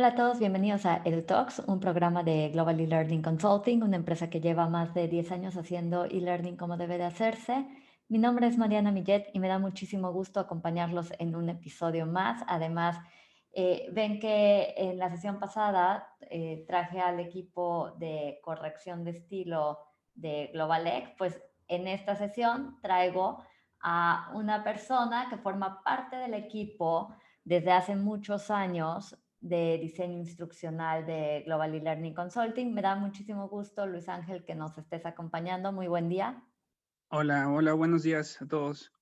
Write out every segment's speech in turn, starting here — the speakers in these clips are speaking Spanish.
Hola a todos, bienvenidos a EduTalks, un programa de Global E-Learning Consulting, una empresa que lleva más de 10 años haciendo e-learning como debe de hacerse. Mi nombre es Mariana Millet y me da muchísimo gusto acompañarlos en un episodio más. Además, eh, ven que en la sesión pasada eh, traje al equipo de corrección de estilo de GlobalX, pues en esta sesión traigo a una persona que forma parte del equipo desde hace muchos años de diseño instruccional de Global E-Learning Consulting. Me da muchísimo gusto, Luis Ángel, que nos estés acompañando. Muy buen día. Hola, hola, buenos días a todos.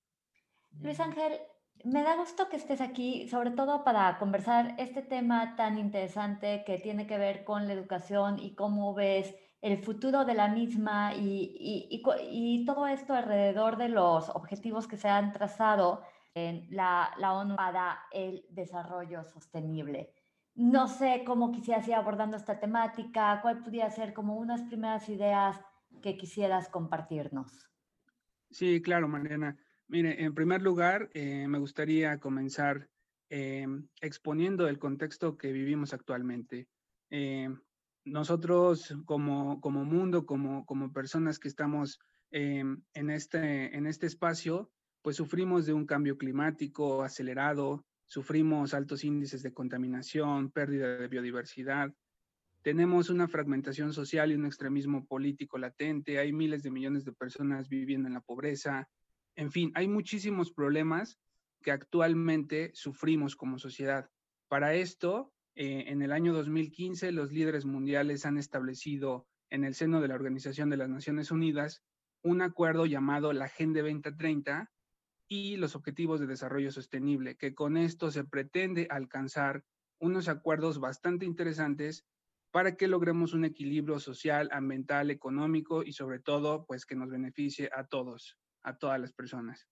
Luis Ángel, me da gusto que estés aquí, sobre todo para conversar este tema tan interesante que tiene que ver con la educación y cómo ves el futuro de la misma y, y, y, todo esto alrededor de los objetivos que se han trazado en la, la ONU para el desarrollo sostenible. No sé cómo quisieras ir abordando esta temática, cuál podría ser como unas primeras ideas que quisieras compartirnos. Sí, claro, Mariana. Mire, en primer lugar, eh, me gustaría comenzar eh, exponiendo el contexto que vivimos actualmente. Eh, nosotros como, como mundo, como, como personas que estamos en, este, en este espacio, pues sufrimos de un cambio climático acelerado, sufrimos altos índices de contaminación, pérdida de biodiversidad, tenemos una fragmentación social y un extremismo político latente, hay miles de millones de personas viviendo en la pobreza, en fin, hay muchísimos problemas que actualmente sufrimos como sociedad. Para esto, eh, en el año 2015, los líderes mundiales han establecido en el seno de la Organización de las Naciones Unidas un acuerdo llamado la Agenda 2030 y los Objetivos de Desarrollo Sostenible, que con esto se pretende alcanzar unos acuerdos bastante interesantes para que logremos un equilibrio social, ambiental, económico y sobre todo, pues que nos beneficie a todos, a todas las personas.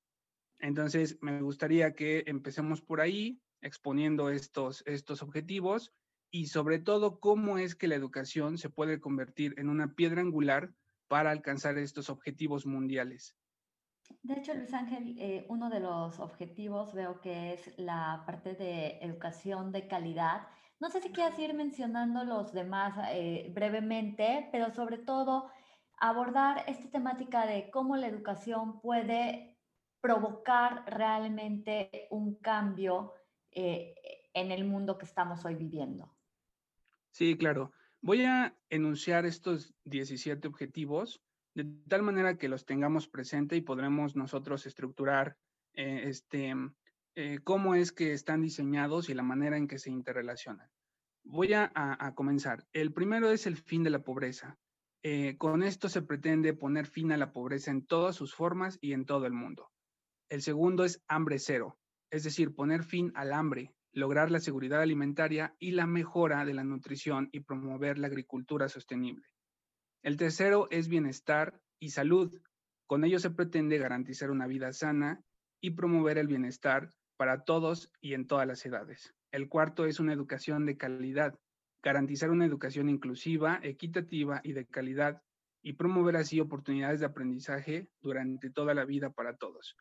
Entonces, me gustaría que empecemos por ahí, exponiendo estos, estos objetivos y sobre todo cómo es que la educación se puede convertir en una piedra angular para alcanzar estos objetivos mundiales. De hecho, Luis Ángel, eh, uno de los objetivos veo que es la parte de educación de calidad. No sé si quieres ir mencionando los demás eh, brevemente, pero sobre todo abordar esta temática de cómo la educación puede provocar realmente un cambio eh, en el mundo que estamos hoy viviendo. Sí, claro. Voy a enunciar estos 17 objetivos de tal manera que los tengamos presente y podremos nosotros estructurar eh, este, eh, cómo es que están diseñados y la manera en que se interrelacionan. Voy a, comenzar. El primero es el fin de la pobreza. Eh, con esto se pretende poner fin a la pobreza en todas sus formas y en todo el mundo. El segundo es hambre cero, es decir, poner fin al hambre, lograr la seguridad alimentaria y la mejora de la nutrición y promover la agricultura sostenible. El tercero es bienestar y salud. Con ello se pretende garantizar una vida sana y promover el bienestar para todos y en todas las edades. El cuarto es una educación de calidad, garantizar una educación inclusiva, equitativa y de calidad y promover así oportunidades de aprendizaje durante toda la vida para todos.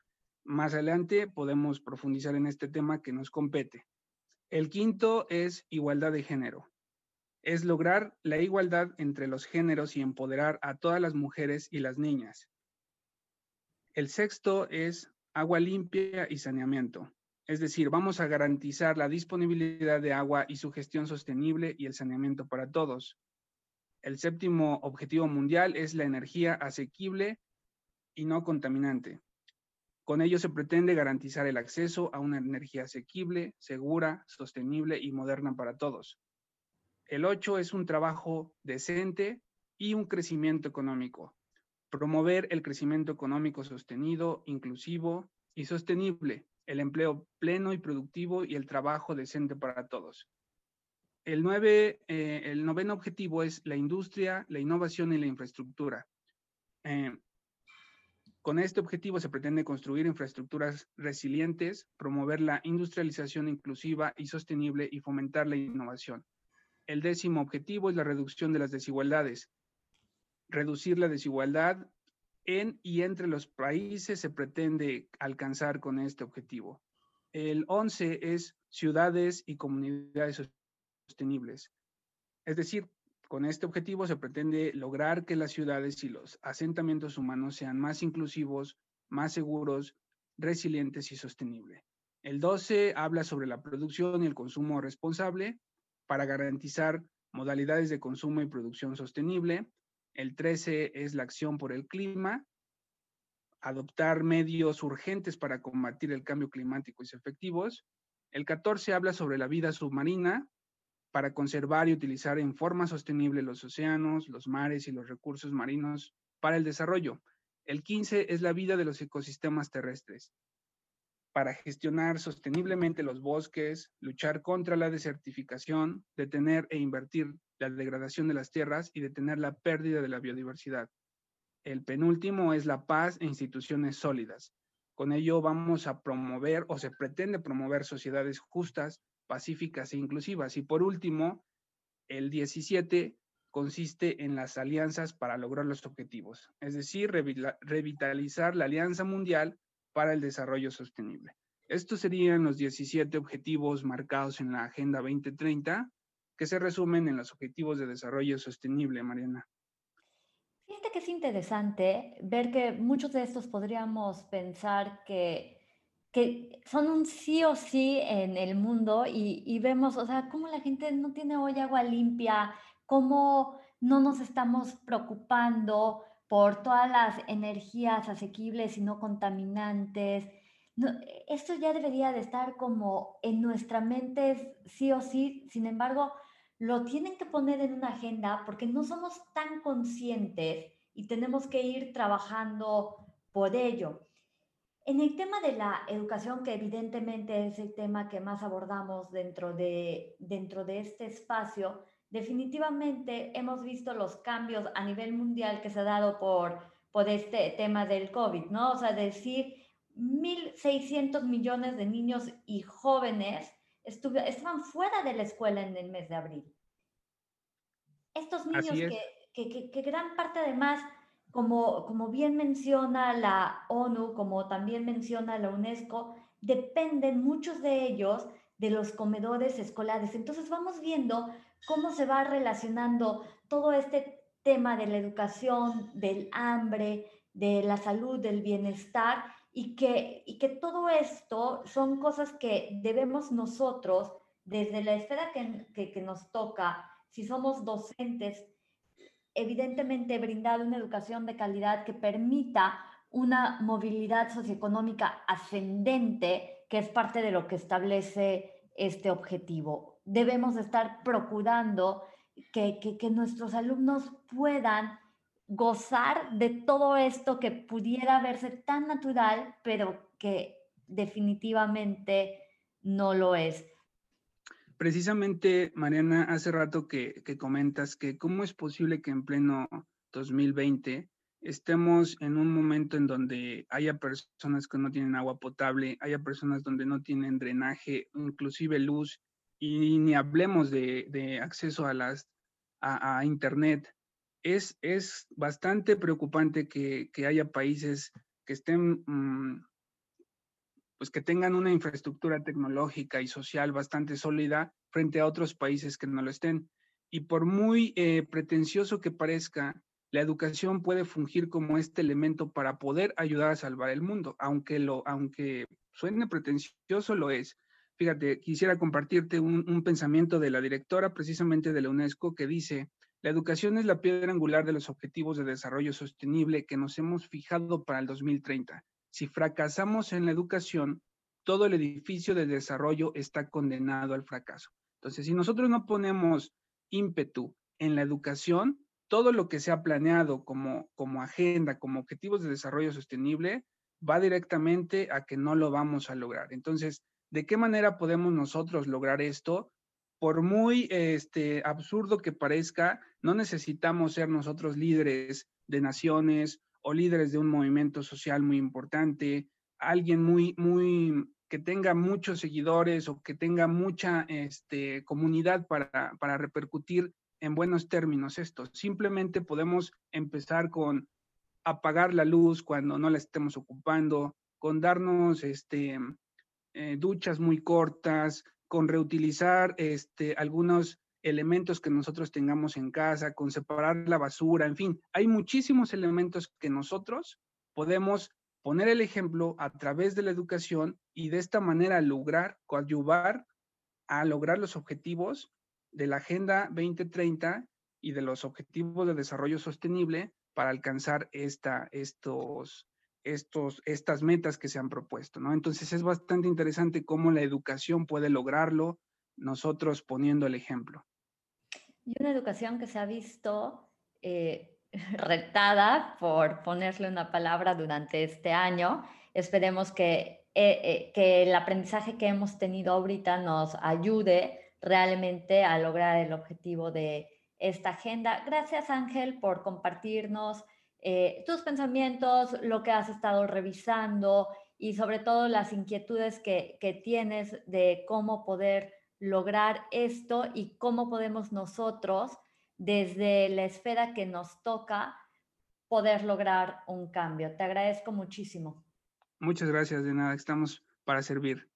Más adelante podemos profundizar en este tema que nos compete. El quinto es igualdad de género es lograr la igualdad entre los géneros y empoderar a todas las mujeres y las niñas. El sexto es agua limpia y saneamiento. Es decir, vamos a garantizar la disponibilidad de agua y su gestión sostenible y el saneamiento para todos. El séptimo objetivo mundial es la energía asequible y no contaminante. Con ello se pretende garantizar el acceso a una energía asequible, segura, sostenible y moderna para todos. El 8 es un trabajo decente y un crecimiento económico. Promover el crecimiento económico sostenido, inclusivo y sostenible, el empleo pleno y productivo y el trabajo decente para todos. El, nueve, eh, el noveno objetivo es la industria, la innovación y la infraestructura. Eh, con este objetivo se pretende construir infraestructuras resilientes, promover la industrialización inclusiva y sostenible y fomentar la innovación. El décimo objetivo es la reducción de las desigualdades. Reducir la desigualdad en y entre los países se pretende alcanzar con este objetivo. El once es ciudades y comunidades sostenibles. Es decir, con este objetivo se pretende lograr que las ciudades y los asentamientos humanos sean más inclusivos, más seguros, resilientes y sostenibles. El 12 habla sobre la producción y el consumo responsable para garantizar modalidades de consumo y producción sostenible. El 13 es la acción por el clima, adoptar medios urgentes para combatir el cambio climático y sus efectivos. El 14 habla sobre la vida submarina para conservar y utilizar en forma sostenible los océanos, los mares y los recursos marinos para el desarrollo. El 15 es la vida de los ecosistemas terrestres para gestionar sosteniblemente los bosques, luchar contra la desertificación, detener e invertir la degradación de las tierras y detener la pérdida de la biodiversidad. El penúltimo es la paz e instituciones sólidas. Con ello vamos a promover o se pretende promover sociedades justas, pacíficas e inclusivas. Y por último, el 17 consiste en las alianzas para lograr los objetivos, es decir, revitalizar la Alianza Mundial para el desarrollo sostenible. Estos serían los 17 objetivos marcados en la Agenda 2030 que se resumen en los Objetivos de Desarrollo Sostenible, Mariana. Fíjate que es interesante ver que muchos de estos podríamos pensar que, que son un sí o sí en el mundo y, y vemos, o sea, cómo la gente no tiene hoy agua limpia, cómo no nos estamos preocupando por todas las energías asequibles y no contaminantes. esto ya debería de estar como en nuestra mente sí o sí, sin embargo, lo tienen que poner en una agenda porque no somos tan conscientes y tenemos que ir trabajando por ello. En el tema de la educación, que evidentemente es el tema que más abordamos dentro de, dentro de este espacio, definitivamente hemos visto los cambios a nivel mundial que se ha dado por, por este tema del COVID, ¿no? O sea, decir, 1.600 millones de niños y jóvenes estaban fuera de la escuela en el mes de abril. Estos niños que, que, que, gran parte además, como, como bien menciona la ONU, como también menciona la UNESCO, dependen muchos de ellos de los comedores escolares. Entonces vamos viendo cómo se va relacionando todo este tema de la educación, del hambre, de la salud, del bienestar, y que, y que todo esto son cosas que debemos nosotros, desde la esfera que, que, que nos toca, si somos docentes, evidentemente brindar una educación de calidad que permita una movilidad socioeconómica ascendente, que es parte de lo que establece este objetivo. Debemos estar procurando que, que, nuestros alumnos puedan gozar de todo esto que pudiera verse tan natural, pero que definitivamente no lo es. Precisamente, Mariana, hace rato que, que comentas que cómo es posible que en pleno 2020 estemos en un momento en donde haya personas que no tienen agua potable, haya personas donde no tienen drenaje, inclusive luz, y ni hablemos de, acceso a, las, a, Internet. Es, es, bastante preocupante que, haya países que estén, mm, pues que tengan una infraestructura tecnológica y social bastante sólida frente a otros países que no lo estén. Y por muy eh, pretencioso que parezca, la educación puede fungir como este elemento para poder ayudar a salvar el mundo, aunque, lo, aunque suene pretencioso, lo es. Fíjate, quisiera compartirte un, un pensamiento de la directora precisamente de la UNESCO que dice, la educación es la piedra angular de los objetivos de desarrollo sostenible que nos hemos fijado para el 2030. Si fracasamos en la educación, todo el edificio de desarrollo está condenado al fracaso. Entonces, si nosotros no ponemos ímpetu en la educación, todo lo que se ha planeado como, como agenda, como objetivos de desarrollo sostenible, va directamente a que no lo vamos a lograr. Entonces, ¿de qué manera podemos nosotros lograr esto? Por muy este, absurdo que parezca, no necesitamos ser nosotros líderes de naciones o líderes de un movimiento social muy importante, alguien muy, muy que tenga muchos seguidores o que tenga mucha este, comunidad para, para repercutir en buenos términos esto. Simplemente podemos empezar con apagar la luz cuando no la estemos ocupando, con darnos este, eh, duchas muy cortas, con reutilizar este, algunos elementos que nosotros tengamos en casa, con separar la basura, en fin, hay muchísimos elementos que nosotros podemos poner el ejemplo a través de la educación y de esta manera lograr, coadyuvar a lograr los objetivos de la Agenda 2030 y de los objetivos de desarrollo sostenible para alcanzar esta, estos, estos, estas metas que se han propuesto, ¿no? Entonces es bastante interesante cómo la educación puede lograrlo, nosotros poniendo el ejemplo. Y una educación que se ha visto eh, retada, por ponerle una palabra, durante este año. Esperemos que, eh, eh, que el aprendizaje que hemos tenido ahorita nos ayude realmente a lograr el objetivo de esta agenda. Gracias Ángel por compartirnos eh, tus pensamientos, lo que has estado revisando y sobre todo las inquietudes que, que tienes de cómo poder lograr esto y cómo podemos nosotros, desde la esfera que nos toca, poder lograr un cambio. Te agradezco muchísimo. Muchas gracias, de nada, estamos para servir.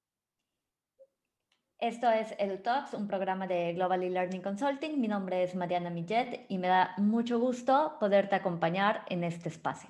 Esto es EduTalks, un programa de Global E-Learning Consulting. Mi nombre es Mariana Millet y me da mucho gusto poderte acompañar en este espacio.